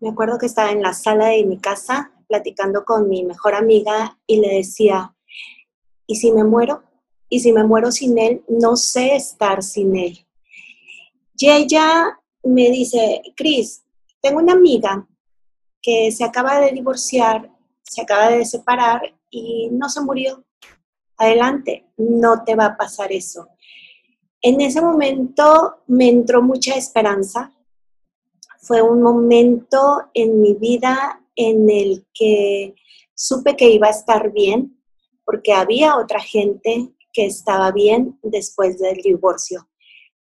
Me acuerdo que estaba en la sala de mi casa platicando con mi mejor amiga y le decía, ¿y si me muero? ¿Y si me muero sin él? No sé estar sin él. Y ella me dice, Cris, tengo una amiga que se acaba de divorciar, se acaba de separar y no se murió. Adelante, no te va a pasar eso. En ese momento me entró mucha esperanza. Fue un momento en mi vida en el que supe que iba a estar bien, porque había otra gente que estaba bien después del divorcio.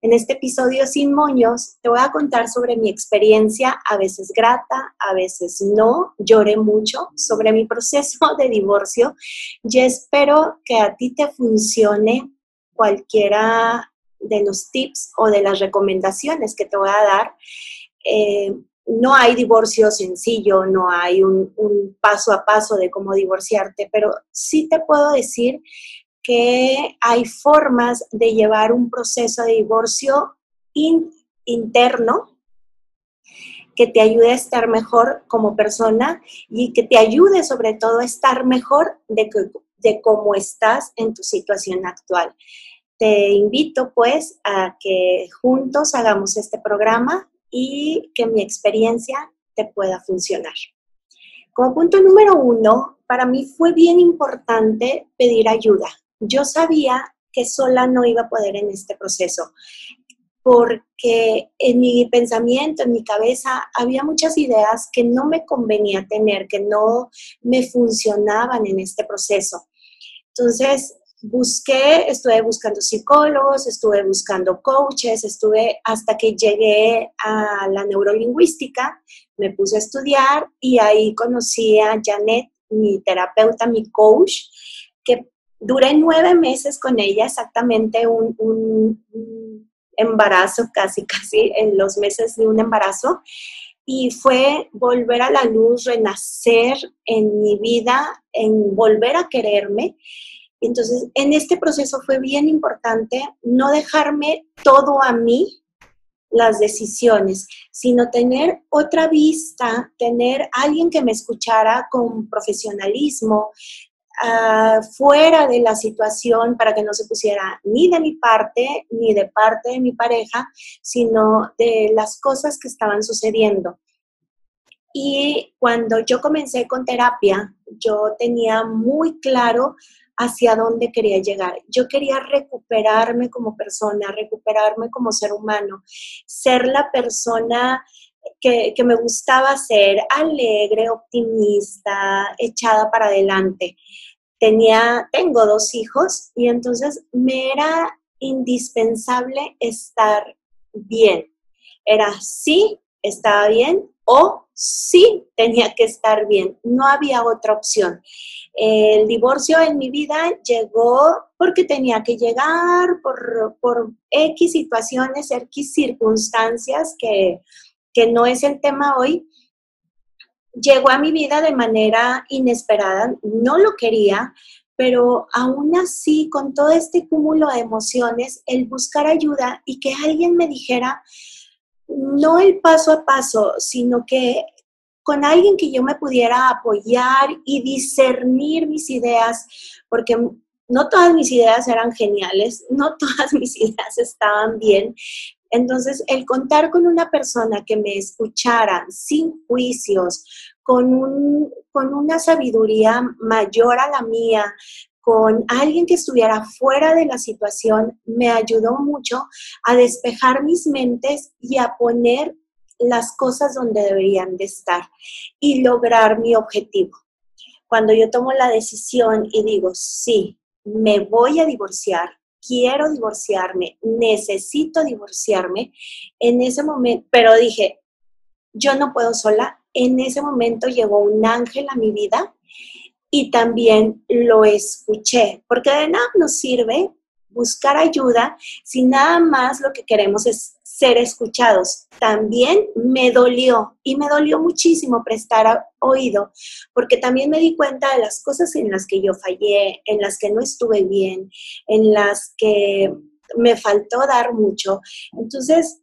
En este episodio sin moños te voy a contar sobre mi experiencia, a veces grata, a veces no. Lloré mucho sobre mi proceso de divorcio y espero que a ti te funcione cualquiera de los tips o de las recomendaciones que te voy a dar. Eh, no hay divorcio sencillo, no hay un, paso a paso de cómo divorciarte, pero sí te puedo decir que hay formas de llevar un proceso de divorcio interno que te ayude a estar mejor como persona y que te ayude sobre todo a estar mejor de, de cómo estás en tu situación actual. Te invito pues a que juntos hagamos este programa y que mi experiencia te pueda funcionar. Como punto número uno, para mí fue bien importante pedir ayuda yo sabía que sola no iba a poder en este proceso, porque en mi pensamiento, en mi cabeza, había muchas ideas que no me convenía tener, que no me funcionaban en este proceso. Entonces, busqué, estuve buscando psicólogos, estuve buscando coaches, estuve hasta que llegué a la neurolingüística, me puse a estudiar y ahí conocí a Janet, mi terapeuta, mi coach, que Duré nueve meses con ella, exactamente un, embarazo, casi, casi en los meses de un embarazo. Y fue volver a la luz, renacer en mi vida, en volver a quererme. Entonces, en este proceso fue bien importante no dejarme todo a mí, las decisiones, sino tener otra vista, tener alguien que me escuchara con profesionalismo, Ah, fuera de la situación para que no se pusiera ni de mi parte ni de parte de mi pareja, sino de las cosas que estaban sucediendo. Y cuando yo comencé con terapia, yo tenía muy claro hacia dónde quería llegar. Yo quería recuperarme como persona, recuperarme como ser humano, ser la persona que, me gustaba ser, alegre, optimista, echada para adelante tenía, tengo dos hijos y entonces me era indispensable estar bien. Era sí, estaba bien o sí tenía que estar bien. No había otra opción. El divorcio en mi vida llegó porque tenía que llegar, por, por X situaciones, X circunstancias que, que no es el tema hoy, llegó a mi vida de manera inesperada, no lo quería, pero aún así, con todo este cúmulo de emociones, el buscar ayuda y que alguien me dijera, no el paso a paso, sino que con alguien que yo me pudiera apoyar y discernir mis ideas, porque no todas mis ideas eran geniales, no todas mis ideas estaban bien, entonces, el contar con una persona que me escuchara sin juicios, con, con una sabiduría mayor a la mía, con alguien que estuviera fuera de la situación, me ayudó mucho a despejar mis mentes y a poner las cosas donde deberían de estar y lograr mi objetivo. Cuando yo tomo la decisión y digo, sí, me voy a divorciar, quiero divorciarme, necesito divorciarme, en ese momento, pero dije, yo no puedo sola, en ese momento llegó un ángel a mi vida y también lo escuché, porque de nada nos sirve buscar ayuda si nada más lo que queremos es ser escuchados. También me dolió y me dolió muchísimo prestar oído porque también me di cuenta de las cosas en las que yo fallé, en las que no estuve bien, en las que me faltó dar mucho. Entonces,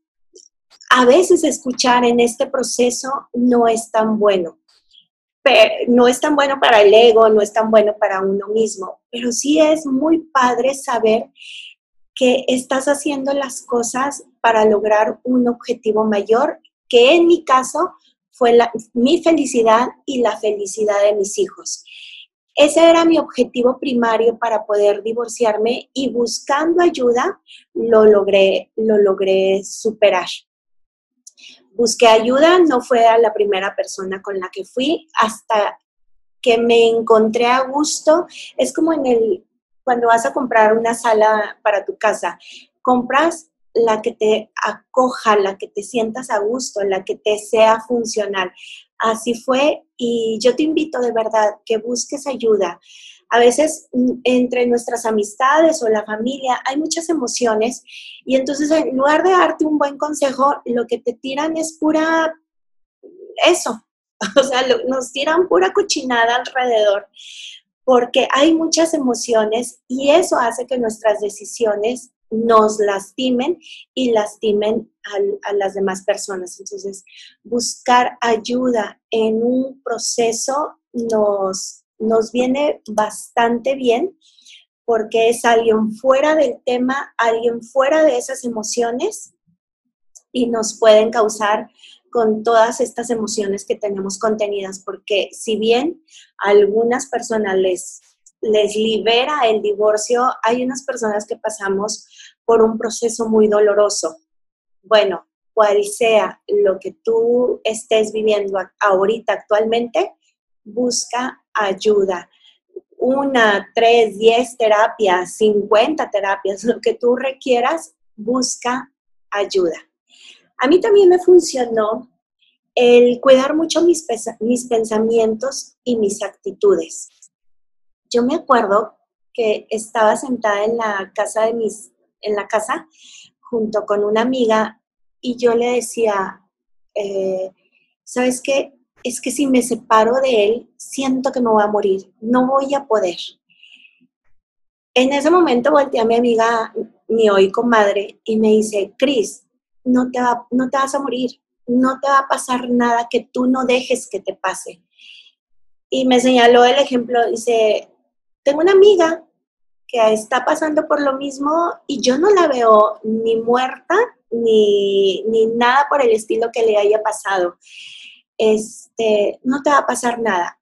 a veces escuchar en este proceso no es tan bueno. No es tan bueno para el ego, no es tan bueno para uno mismo, pero sí es muy padre saber que estás haciendo las cosas para lograr un objetivo mayor, que en mi caso fue mi felicidad y la felicidad de mis hijos. Ese era mi objetivo primario para poder divorciarme y buscando ayuda lo logré, lo logré superar. Busqué ayuda, no fue a la primera persona con la que fui hasta que me encontré a gusto. Es como en el cuando vas a comprar una sala para tu casa, compras la que te acoja, la que te sientas a gusto, la que te sea funcional. Así fue y yo te invito de verdad que busques ayuda. A veces mm, entre nuestras amistades o la familia hay muchas emociones y entonces en lugar de darte un buen consejo, lo que te tiran es pura eso, o sea, nos tiran pura cochinada alrededor porque hay muchas emociones y eso hace que nuestras decisiones nos lastimen y lastimen a, las demás personas. Entonces, buscar ayuda en un proceso nos, nos viene bastante bien porque es alguien fuera del tema, alguien fuera de esas emociones y nos pueden causar con todas estas emociones que tenemos contenidas, porque si bien a algunas personas les, les libera el divorcio, hay unas personas que pasamos por un proceso muy doloroso. Bueno, cual sea lo que tú estés viviendo ahorita actualmente, busca ayuda. Una, tres, diez terapias, cincuenta terapias, lo que tú requieras, busca ayuda. A mí también me funcionó el cuidar mucho mis, pensamientos y mis actitudes. Yo me acuerdo que estaba sentada en la casa de mis, en la casa junto con una amiga y yo le decía, eh, ¿sabes qué? Es que si me separo de él, siento que me voy a morir, no voy a poder. En ese momento volteé a mi amiga, mi hoy comadre, y me dice, Cris, no te, no te vas a morir, no te va a pasar nada que tú no dejes que te pase. Y me señaló el ejemplo, dice, tengo una amiga que está pasando por lo mismo y yo no la veo ni muerta ni, ni nada por el estilo que le haya pasado. Este, no te va a pasar nada.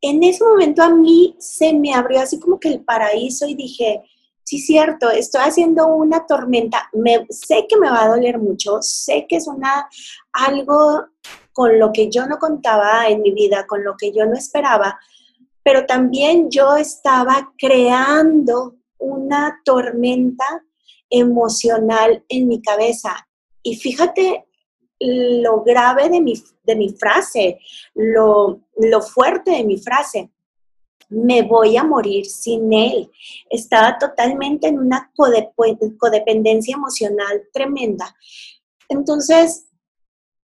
En ese momento a mí se me abrió así como que el paraíso y dije, sí, cierto, estoy haciendo una tormenta, me, sé que me va a doler mucho, sé que es una, algo con lo que yo no contaba en mi vida, con lo que yo no esperaba, pero también yo estaba creando una tormenta emocional en mi cabeza. Y fíjate lo grave de mi, de mi frase, lo, lo fuerte de mi frase me voy a morir sin él. Estaba totalmente en una codependencia emocional tremenda. Entonces,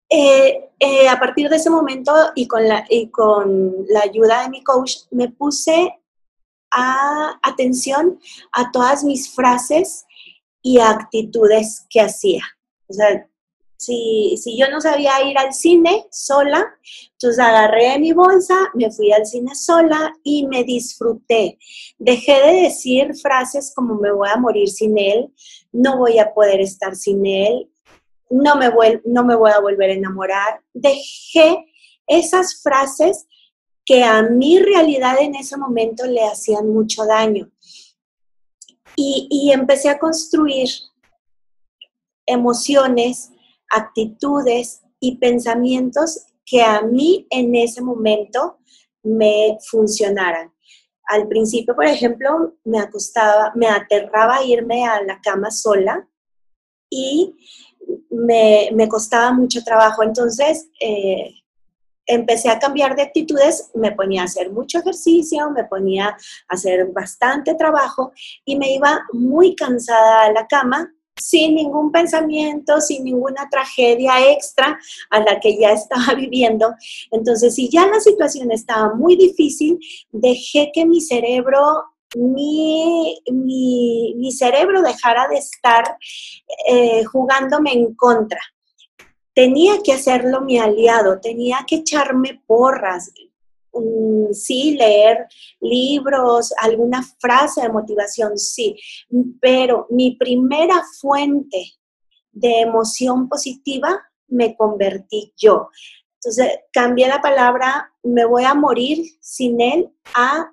eh, eh, a partir de ese momento y con, la, y con la ayuda de mi coach, me puse a atención a todas mis frases y actitudes que hacía. O sea, si, si yo no sabía ir al cine sola, entonces agarré mi bolsa, me fui al cine sola y me disfruté. Dejé de decir frases como me voy a morir sin él, no voy a poder estar sin él, no me, no me voy a volver a enamorar. Dejé esas frases que a mi realidad en ese momento le hacían mucho daño. Y, y empecé a construir emociones actitudes y pensamientos que a mí en ese momento me funcionaran. Al principio, por ejemplo, me acostaba, me aterraba irme a la cama sola y me, costaba mucho trabajo. Entonces, eh, empecé a cambiar de actitudes, me ponía a hacer mucho ejercicio, me ponía a hacer bastante trabajo y me iba muy cansada a la cama sin ningún pensamiento, sin ninguna tragedia extra a la que ya estaba viviendo. Entonces, si ya la situación estaba muy difícil, dejé que mi cerebro mi, mi, cerebro dejara de estar eh, jugándome en contra. Tenía que hacerlo mi aliado, tenía que echarme porras, mm, sí, leer libros, alguna frase de motivación, sí, pero mi primera fuente de emoción positiva me convertí yo. Entonces, cambié la palabra me voy a morir sin él a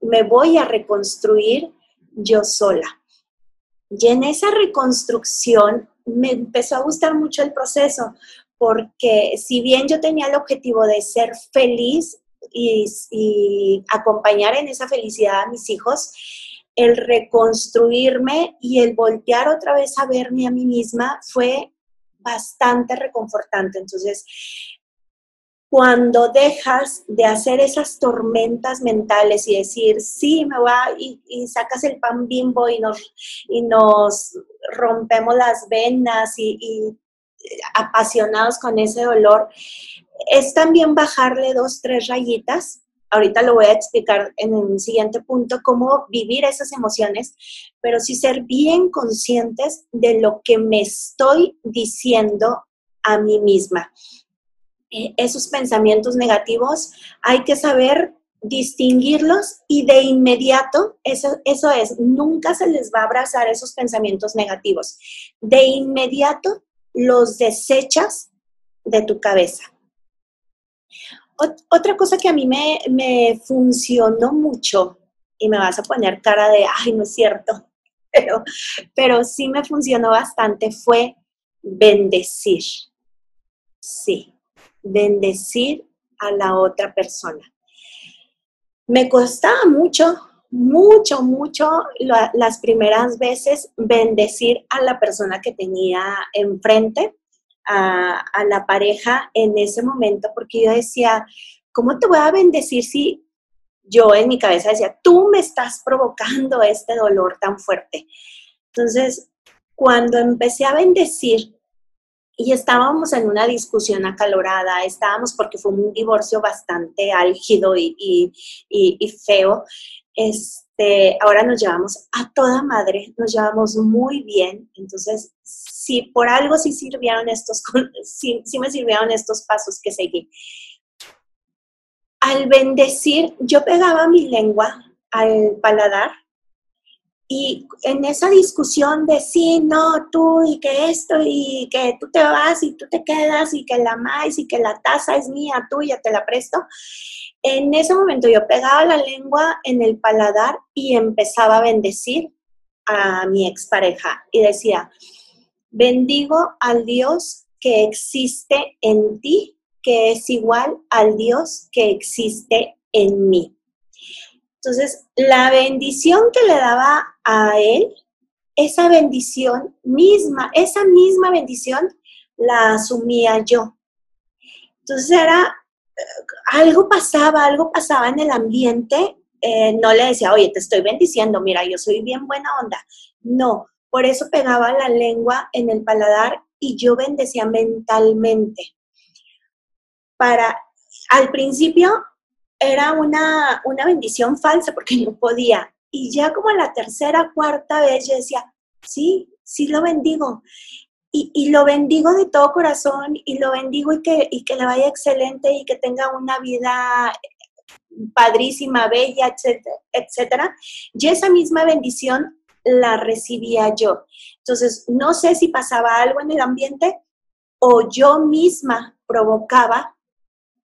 me voy a reconstruir yo sola. Y en esa reconstrucción me empezó a gustar mucho el proceso, porque si bien yo tenía el objetivo de ser feliz y, acompañar en esa felicidad a mis hijos, el reconstruirme y el voltear otra vez a verme a mí misma fue bastante reconfortante. Entonces, cuando dejas de hacer esas tormentas mentales y decir, sí, me va, y, sacas el pan bimbo y nos, y nos rompemos las venas y apasionados con ese dolor, es también bajarle dos, tres rayitas. Ahorita lo voy a explicar en un siguiente punto, cómo vivir esas emociones, pero sí ser bien conscientes de lo que me estoy diciendo a mí misma. Eh, esos pensamientos negativos, hay que saber distinguirlos y de inmediato, eso, eso es, nunca se les va a abrazar esos pensamientos negativos. De inmediato los desechas de tu cabeza. otra cosa que a mí me, me, funcionó mucho, y me vas a poner cara de, ay, no es cierto, pero, pero sí me funcionó bastante, fue bendecir. Sí, bendecir a la otra persona. Me costaba mucho, mucho, mucho las primeras veces bendecir a la persona que tenía enfrente, a, la pareja en ese momento, porque yo decía, ¿cómo te voy a bendecir si yo en mi cabeza decía, tú me estás provocando este dolor tan fuerte? Entonces, cuando empecé a bendecir y estábamos en una discusión acalorada, estábamos porque fue un divorcio bastante álgido y, feo. Este, ahora nos llevamos a toda madre, nos llevamos muy bien. Entonces, si por algo sí sirvieron estos, sí, sí me sirvieron estos pasos que seguí. Al bendecir, yo pegaba mi lengua al paladar y en esa discusión de sí, no, tú y que esto y que tú te vas y tú te quedas y que la más y que la taza es mía, tuya, te la presto. En ese momento yo pegaba la lengua en el paladar y empezaba a bendecir a mi expareja y decía, bendigo al Dios que existe en ti, que es igual al Dios que existe en mí. Entonces, la bendición que le daba a él, esa bendición misma, esa misma bendición la asumía yo. Entonces era, algo pasaba, algo pasaba en el ambiente, eh, no le decía, oye, te estoy bendiciendo, mira, yo soy bien buena onda. No, por eso pegaba la lengua en el paladar y yo bendecía mentalmente. Para, al principio era una, una bendición falsa porque no podía. Y ya como la tercera, cuarta vez yo decía, sí, sí lo bendigo. Y, lo bendigo de todo corazón y lo bendigo y que, y que le vaya excelente y que tenga una vida padrísima, bella, etcétera, etcétera. Y esa misma bendición la recibía yo. Entonces, no sé si pasaba algo en el ambiente o yo misma provocaba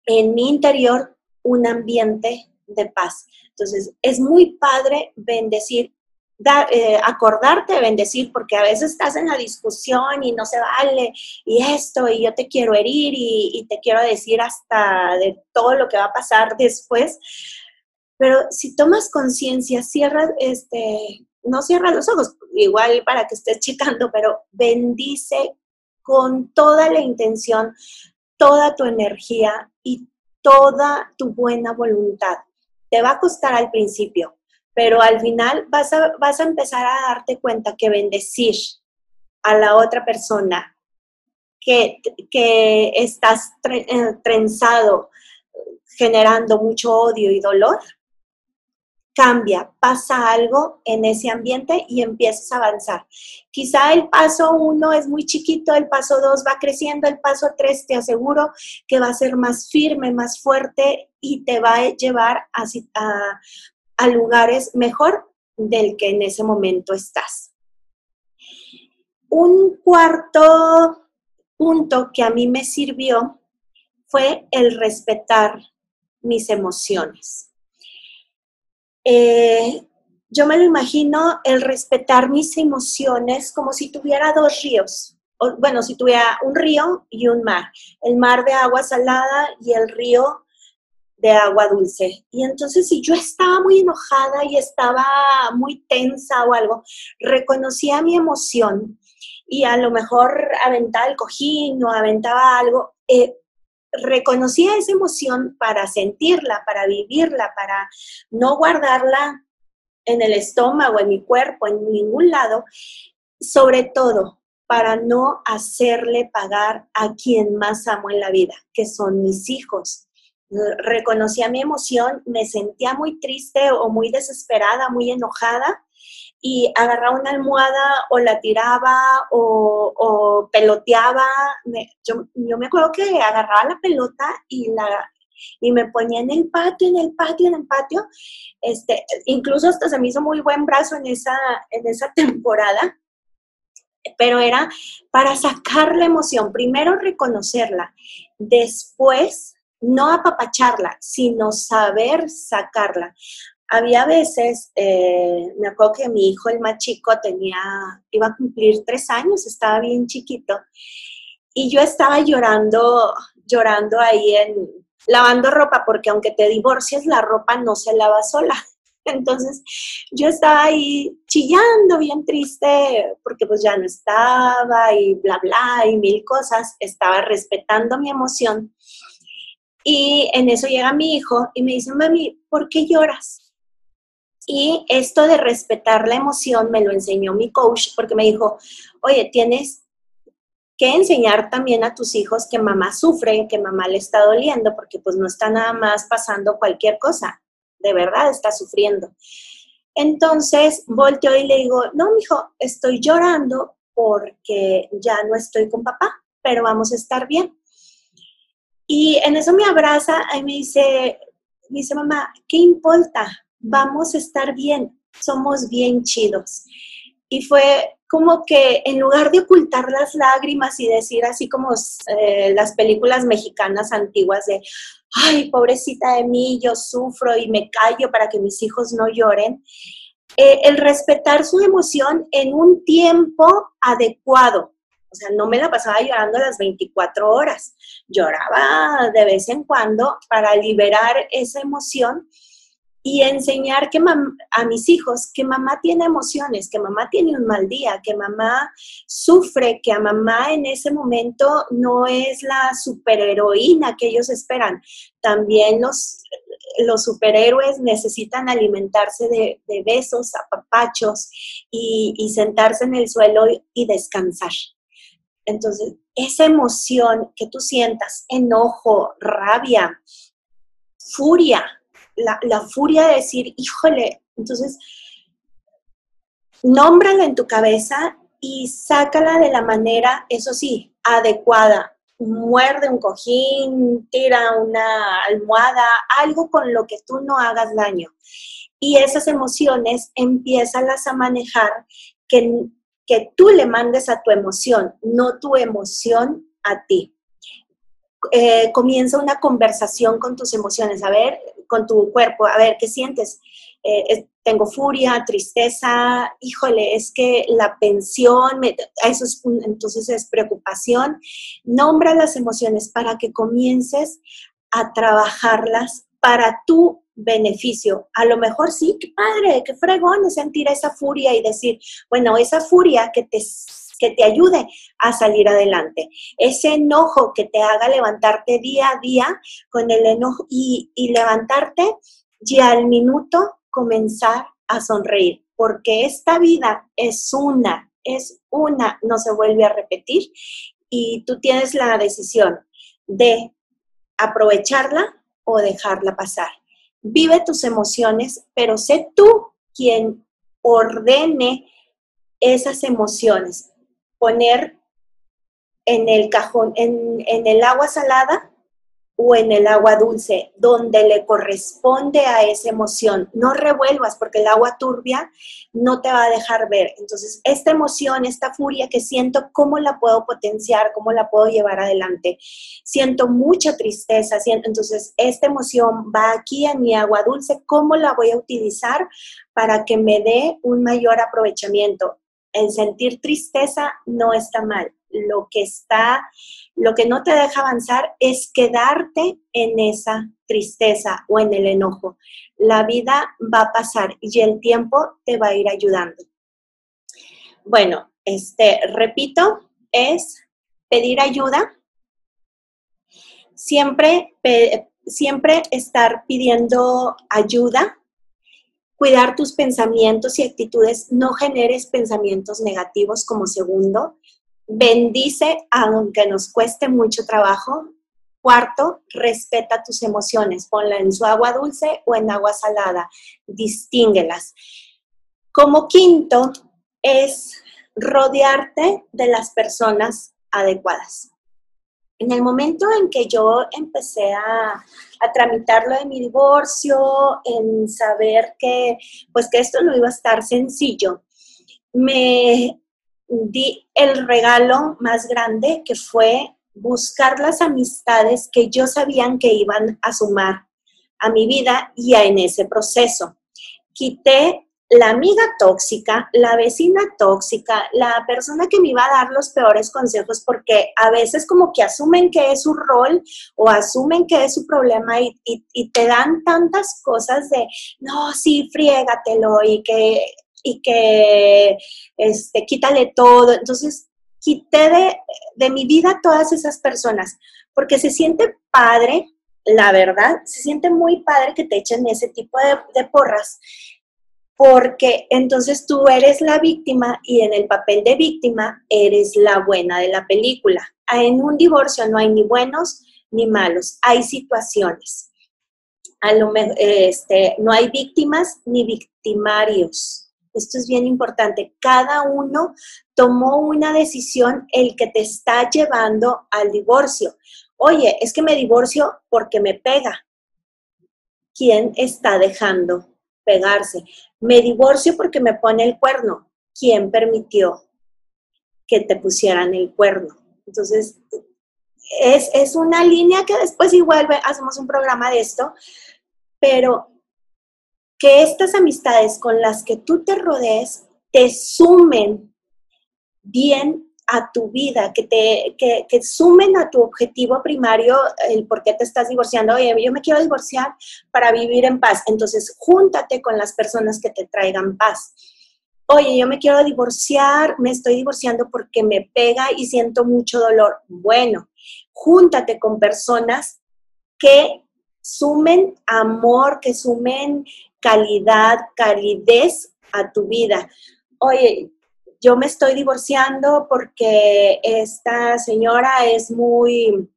en mi interior un ambiente de paz. Entonces, es muy padre bendecir, eh, acordarte de bendecir, porque a veces estás en la discusión y no se vale, y esto, y yo te quiero herir, y, te quiero decir hasta de todo lo que va a pasar después. Pero si tomas conciencia, cierra, este, no cierra los ojos, igual para que estés checando, pero bendice con toda la intención toda tu energía y toda tu buena voluntad. Te va a costar al principio, pero al final vas a, vas a empezar a darte cuenta que bendecir a la otra persona, que, que estás eh, trenzado, generando mucho odio y dolor, cambia, pasa algo en ese ambiente y empiezas a avanzar. Quizá el paso uno es muy chiquito, el paso dos va creciendo, el paso tres te aseguro que va a ser más firme, más fuerte y te va a llevar a, a, a lugares mejor del que en ese momento estás. Un cuarto punto que a mí me sirvió fue el respetar mis emociones. Eh, yo me lo imagino el respetar mis emociones como si tuviera dos ríos. O, bueno, si tuviera un río y un mar. El mar de agua salada y el río de agua dulce. Y entonces si yo estaba muy enojada y estaba muy tensa o algo, reconocía mi emoción y a lo mejor aventaba el cojín o aventaba algo, eh, reconocía esa emoción para sentirla, para vivirla, para no guardarla en el estómago, en mi cuerpo, en ningún lado, sobre todo para no hacerle pagar a quien más amo en la vida, que son mis hijos. Reconocía mi emoción, me sentía muy triste o muy desesperada, muy enojada, y agarraba una almohada o la tiraba o, peloteaba. yo, me acuerdo que agarraba la pelota y, la, y me ponía en el patio, en el patio, en el patio. Este, incluso hasta se me hizo muy buen brazo en esa, en esa temporada, pero era para sacar la emoción, primero reconocerla, después no apapacharla, sino saber sacarla había veces, eh, me acuerdo que mi hijo, el más chico, tenía, iba a cumplir tres años, estaba bien chiquito, y yo estaba llorando, llorando ahí en, lavando ropa, porque aunque te divorcies, la ropa no se lava sola. Entonces yo estaba ahí chillando, bien triste, porque pues ya no estaba y bla, bla, y mil cosas, estaba respetando mi emoción. Y en eso llega mi hijo y me dice, mami, ¿por qué lloras? Y esto de respetar la emoción me lo enseñó mi coach porque me dijo, oye, tienes que enseñar también a tus hijos que mamá sufre, que mamá le está doliendo, porque pues no está nada más pasando cualquier cosa, de verdad está sufriendo. Entonces volteo y le digo, no, hijo, estoy llorando porque ya no estoy con papá, pero vamos a estar bien. Y en eso me abraza y me dice, me dice, mamá, ¿qué importa? vamos a estar bien, somos bien chidos. Y fue como que en lugar de ocultar las lágrimas y decir así como eh, las películas mexicanas antiguas de, ay, pobrecita de mí, yo sufro y me callo para que mis hijos no lloren, eh, el respetar su emoción en un tiempo adecuado. O sea, no me la pasaba llorando las 24 horas, lloraba de vez en cuando para liberar esa emoción y enseñar que a mis hijos que mamá tiene emociones, que mamá tiene un mal día, que mamá sufre, que a mamá en ese momento no es la superheroína que ellos esperan. También los, los superhéroes necesitan alimentarse de, besos, apapachos y, y sentarse en el suelo y descansar. Entonces, esa emoción que tú sientas, enojo, rabia, furia, la, furia de decir, híjole, entonces, nómbrala en tu cabeza y sácala de la manera, eso sí, adecuada. Muerde un cojín, tira una almohada, algo con lo que tú no hagas daño. Y esas emociones empiezas a manejar que, que tú le mandes a tu emoción, no tu emoción a ti. Eh, comienza una conversación con tus emociones, a ver, con tu cuerpo, a ver, ¿qué sientes? Eh, tengo furia, tristeza, híjole, es que la pensión, eso es, entonces es preocupación. Nombra las emociones para que comiences a trabajarlas para tu beneficio. A lo mejor sí, qué padre, qué fregón es sentir esa furia y decir, bueno, esa furia que te que te ayude a salir adelante. Ese enojo que te haga levantarte día a día con el enojo y, y levantarte y al minuto comenzar a sonreír, porque esta vida es una, es una, no se vuelve a repetir y tú tienes la decisión de aprovecharla o dejarla pasar. Vive tus emociones, pero sé tú quien ordene esas emociones. Poner en el cajón, en, en el agua salada o en el agua dulce, donde le corresponde a esa emoción. No revuelvas porque el agua turbia no te va a dejar ver. Entonces, esta emoción, esta furia que siento, ¿cómo la puedo potenciar? ¿Cómo la puedo llevar adelante? Siento mucha tristeza, siento, entonces esta emoción va aquí en mi agua dulce, ¿cómo la voy a utilizar para que me dé un mayor aprovechamiento? El sentir tristeza no está mal. Lo que está lo que no te deja avanzar es quedarte en esa tristeza o en el enojo. La vida va a pasar y el tiempo te va a ir ayudando. Bueno, este, repito, es pedir ayuda. Siempre, siempre estar pidiendo ayuda cuidar tus pensamientos y actitudes, no generes pensamientos negativos como segundo, bendice aunque nos cueste mucho trabajo. Cuarto, respeta tus emociones, ponla en su agua dulce o en agua salada, distínguelas. Como quinto, es rodearte de las personas adecuadas. En el momento en que yo empecé a, a tramitar lo de mi divorcio, en saber que, pues que esto no iba a estar sencillo, me di el regalo más grande que fue buscar las amistades que yo sabían que iban a sumar a mi vida y en ese proceso. Quité la amiga tóxica, la vecina tóxica, la persona que me iba a dar los peores consejos, porque a veces como que asumen que es su rol o asumen que es su problema y, te dan tantas cosas de, no, sí, friégatelo y que y que este, quítale todo. Entonces, quité de, de mi vida todas esas personas, porque se siente padre, la verdad, se siente muy padre que te echen ese tipo de porras, porque entonces tú eres la víctima y en el papel de víctima eres la buena de la película. En un divorcio no hay ni buenos ni malos, hay situaciones. A lo, este, no hay víctimas ni victimarios esto es bien importante, cada uno tomó una decisión el que te está llevando al divorcio. Oye, es que me divorcio porque me pega. ¿Quién está dejando pegarse? Me divorcio porque me pone el cuerno. ¿Quién permitió que te pusieran el cuerno? Entonces, es, es una línea que después igual hacemos un programa de esto, pero que estas amistades con las que tú te rodees te sumen bien a tu vida, que te que, sumen a tu objetivo primario, el por qué te estás divorciando. Oye, yo me quiero divorciar para vivir en paz. Entonces, júntate con las personas que te traigan paz. Oye, yo me quiero divorciar, me estoy divorciando porque me pega y siento mucho dolor. Bueno, júntate con personas que sumen amor, que sumen calidad, calidez a tu vida. Oye, yo me estoy divorciando porque esta señora es muy,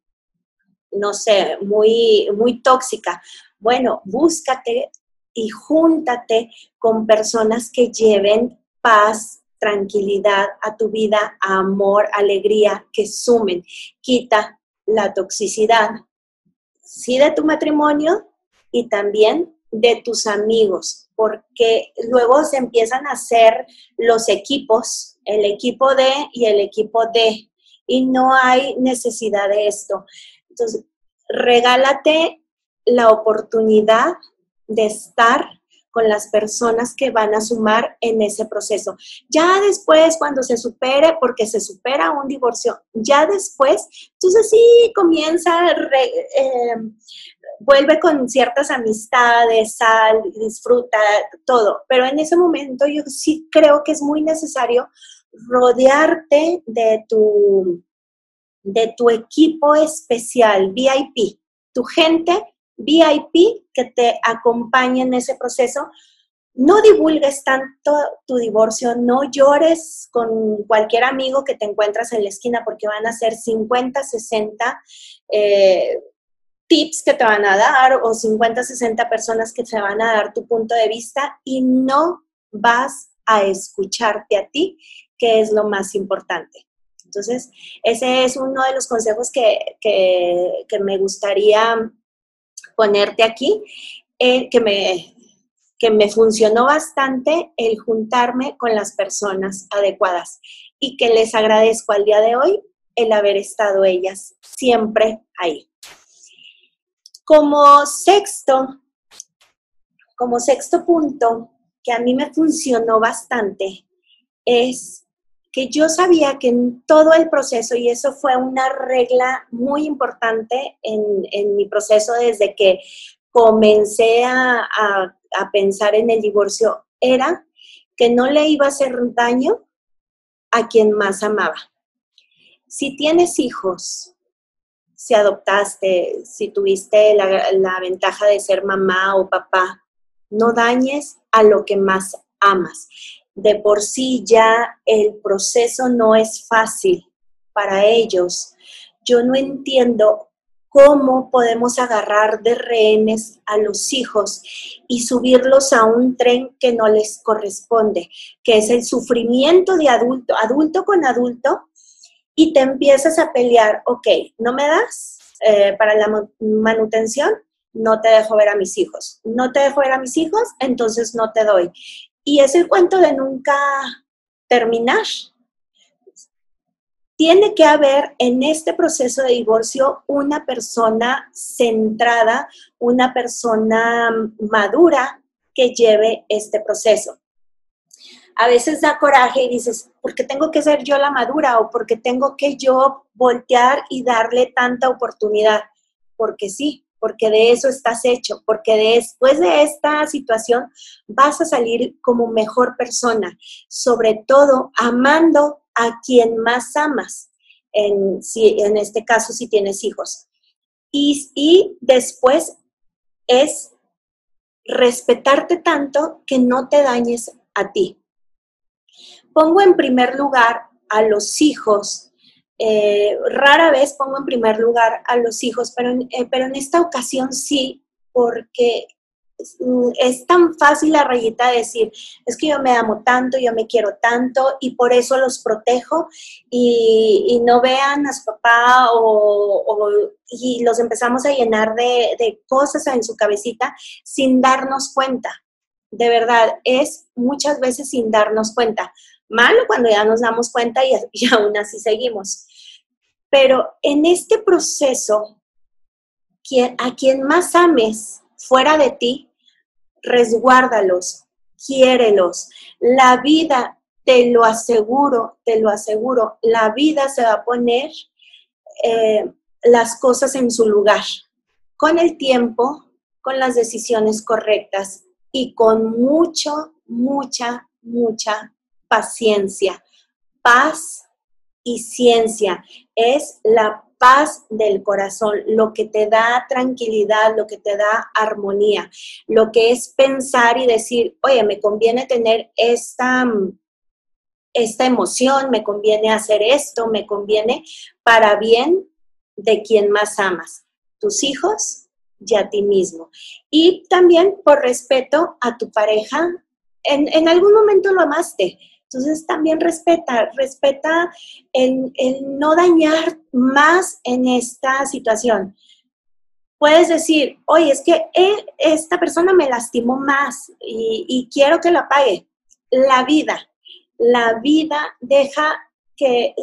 no sé, muy, muy tóxica. Bueno, búscate y júntate con personas que lleven paz, tranquilidad a tu vida, amor, alegría, que sumen. Quita la toxicidad, sí de tu matrimonio y también de tus amigos, porque luego se empiezan a hacer los equipos, el equipo de y el equipo de, y no hay necesidad de esto. Entonces, regálate la oportunidad de estar con las personas que van a sumar en ese proceso. Ya después, cuando se supere, porque se supera un divorcio, ya después, entonces sí comienza, eh, vuelve con ciertas amistades, sal, disfruta, todo. Pero en ese momento yo sí creo que es muy necesario rodearte de tu, de tu equipo especial, VIP, tu gente VIP que te acompañe en ese proceso. No divulgues tanto tu divorcio, no llores con cualquier amigo que te encuentras en la esquina porque van a ser 50, 60 eh, tips que te van a dar o 50, 60 personas que te van a dar tu punto de vista y no vas a escucharte a ti, que es lo más importante. Entonces, ese es uno de los consejos que, que me gustaría ponerte aquí, eh, que, me, que me funcionó bastante el juntarme con las personas adecuadas y que les agradezco al día de hoy el haber estado ellas siempre ahí. Como sexto, como sexto punto que a mí me funcionó bastante es que yo sabía que en todo el proceso, y eso fue una regla muy importante en, mi proceso desde que comencé a, a pensar en el divorcio, era que no le iba a hacer daño a quien más amaba. Si tienes hijos, si adoptaste, si tuviste la, ventaja de ser mamá o papá, no dañes a lo que más amas de por sí ya el proceso no es fácil para ellos. Yo no entiendo cómo podemos agarrar de rehenes a los hijos y subirlos a un tren que no les corresponde, que es el sufrimiento de adulto, adulto con adulto, y te empiezas a pelear, ok, no me das eh, para la manutención, no te dejo ver a mis hijos, no te dejo ver a mis hijos, entonces no te doy. Y es el cuento de nunca terminar. Tiene que haber en este proceso de divorcio una persona centrada, una persona madura que lleve este proceso. A veces da coraje y dices, ¿por qué tengo que ser yo la madura o por qué tengo que yo voltear y darle tanta oportunidad? Porque sí, porque de eso estás hecho, porque después de esta situación vas a salir como mejor persona, sobre todo amando a quien más amas, en, si, en este caso si tienes hijos. Y, y después es respetarte tanto que no te dañes a ti. Pongo en primer lugar a los hijos eh, rara vez pongo en primer lugar a los hijos, pero eh, pero en esta ocasión sí, porque mm, es tan fácil la rayita de decir, es que yo me amo tanto, yo me quiero tanto y por eso los protejo y, no vean a su papá o, y los empezamos a llenar de cosas en su cabecita sin darnos cuenta. De verdad, es muchas veces sin darnos cuenta. Malo cuando ya nos damos cuenta y, aún así seguimos. Pero en este proceso, a quien más ames fuera de ti, resguárdalos, quiérelos. La vida, te lo aseguro, te lo aseguro, la vida se va a poner eh, las cosas en su lugar, con el tiempo, con las decisiones correctas y con mucho, mucha, mucha paciencia, paz y ciencia. Es la paz del corazón, lo que te da tranquilidad, lo que te da armonía, lo que es pensar y decir, oye, me conviene tener esta, esta emoción, me conviene hacer esto, me conviene para bien de quien más amas, tus hijos y a ti mismo. Y también por respeto a tu pareja, en, en algún momento lo amaste, entonces también respeta, respeta el, no dañar más en esta situación. Puedes decir, oye, es que esta persona me lastimó más y, quiero que la pague. La vida, la vida deja que,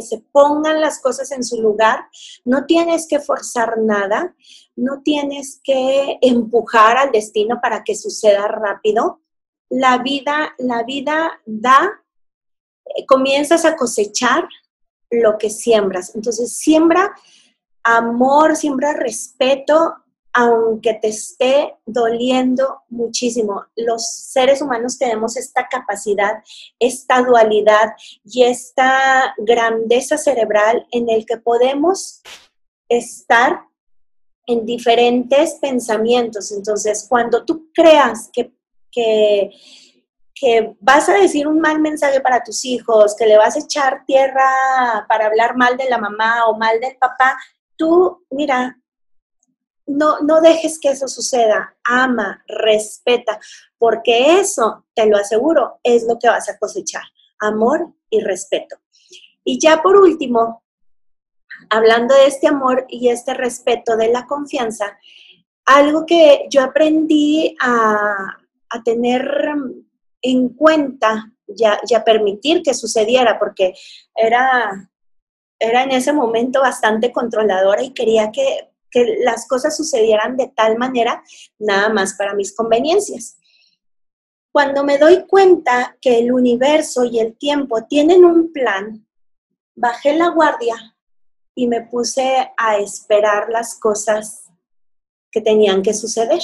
se pongan las cosas en su lugar. No tienes que forzar nada, no tienes que empujar al destino para que suceda rápido la vida, la vida da, eh, comienzas a cosechar lo que siembras. Entonces, siembra amor, siembra respeto aunque te esté doliendo muchísimo. Los seres humanos tenemos esta capacidad, esta dualidad y esta grandeza cerebral en el que podemos estar en diferentes pensamientos. Entonces, cuando tú creas que, que, que, vas a decir un mal mensaje para tus hijos, que le vas a echar tierra para hablar mal de la mamá o mal del papá, tú, mira, no, no dejes que eso suceda. Ama, respeta, porque eso, te lo aseguro, es lo que vas a cosechar. Amor y respeto. Y ya por último, hablando de este amor y este respeto de la confianza, algo que yo aprendí a, tener en cuenta y a, permitir que sucediera, porque era, era en ese momento bastante controladora y quería que, que las cosas sucedieran de tal manera, nada más para mis conveniencias. Cuando me doy cuenta que el universo y el tiempo tienen un plan, bajé la guardia y me puse a esperar las cosas que tenían que suceder.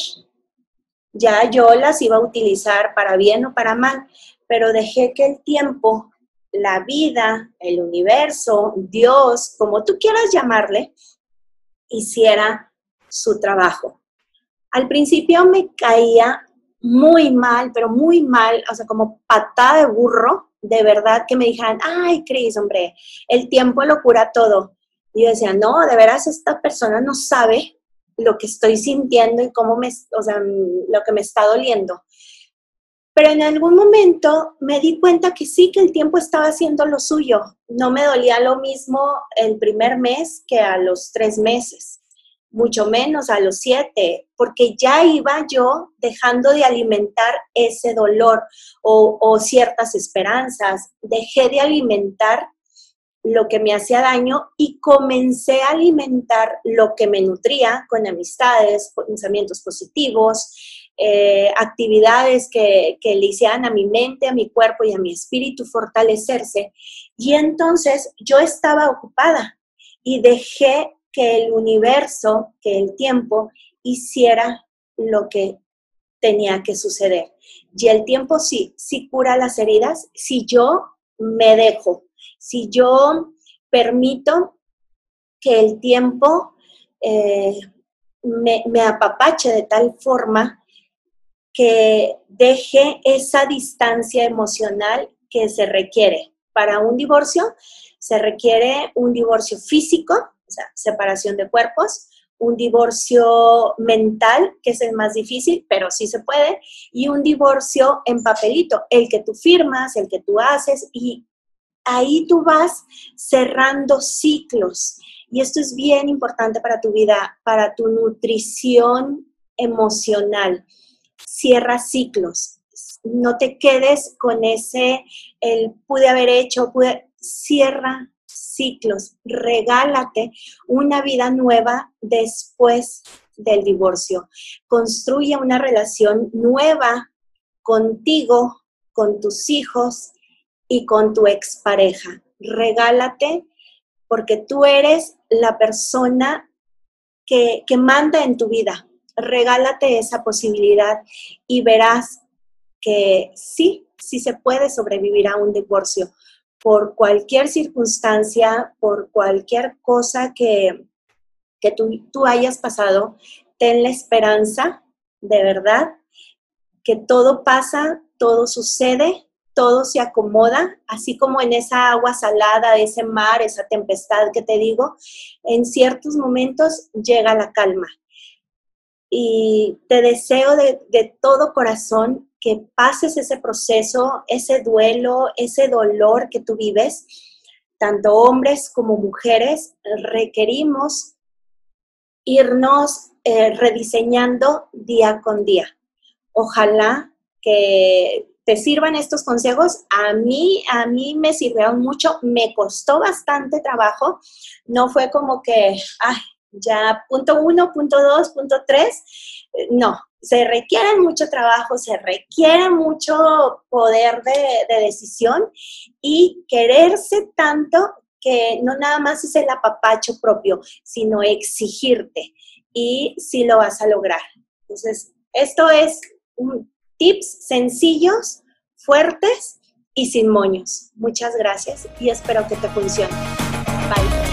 Ya yo las iba a utilizar para bien o para mal, pero dejé que el tiempo, la vida, el universo, Dios, como tú quieras llamarle, hiciera su trabajo. Al principio me caía muy mal, pero muy mal, o sea, como patada de burro, de verdad que me dijeran, ay, Cris, hombre, el tiempo lo cura todo. Y yo decía, no, de veras esta persona no sabe lo que estoy sintiendo y cómo me, o sea, lo que me está doliendo. Pero en algún momento me di cuenta que sí, que el tiempo estaba haciendo lo suyo. No me dolía lo mismo el primer mes que a los tres meses, mucho menos a los siete, porque ya iba yo dejando de alimentar ese dolor o, o ciertas esperanzas. Dejé de alimentar lo que me hacía daño y comencé a alimentar lo que me nutría con amistades, pensamientos positivos, eh, actividades que, que le hicieran a mi mente, a mi cuerpo y a mi espíritu fortalecerse. Y entonces yo estaba ocupada y dejé que el universo, que el tiempo hiciera lo que tenía que suceder. Y el tiempo sí, sí cura las heridas si yo me dejo, si yo permito que el tiempo eh, me, me apapache de tal forma que deje esa distancia emocional que se requiere. Para un divorcio se requiere un divorcio físico, o sea, separación de cuerpos, un divorcio mental, que es el más difícil, pero sí se puede, y un divorcio en papelito, el que tú firmas, el que tú haces, y ahí tú vas cerrando ciclos. Y esto es bien importante para tu vida, para tu nutrición emocional. Cierra ciclos. No te quedes con ese, el pude haber hecho, pude, cierra ciclos. Regálate una vida nueva después del divorcio. Construye una relación nueva contigo, con tus hijos y con tu expareja. Regálate porque tú eres la persona que, que manda en tu vida. Regálate esa posibilidad y verás que sí, sí se puede sobrevivir a un divorcio por cualquier circunstancia, por cualquier cosa que, que tú, tú hayas pasado, ten la esperanza, de verdad, que todo pasa, todo sucede todo se acomoda, así como en esa agua salada, ese mar, esa tempestad que te digo, en ciertos momentos llega la calma. Y te deseo de, todo corazón que pases ese proceso, ese duelo, ese dolor que tú vives. Tanto hombres como mujeres requerimos irnos eh, rediseñando día con día. Ojalá que te sirvan estos consejos. A mí, a mí me sirvieron mucho, me costó bastante trabajo. No fue como que, ay, ya punto uno, punto dos, punto tres. No, se requiere mucho trabajo, se requiere mucho poder de, de decisión y quererse tanto que no nada más es el apapacho propio, sino exigirte y sí lo vas a lograr. Entonces, esto es tips sencillos, fuertes y sin moños. Muchas gracias y espero que te funcione. Bye.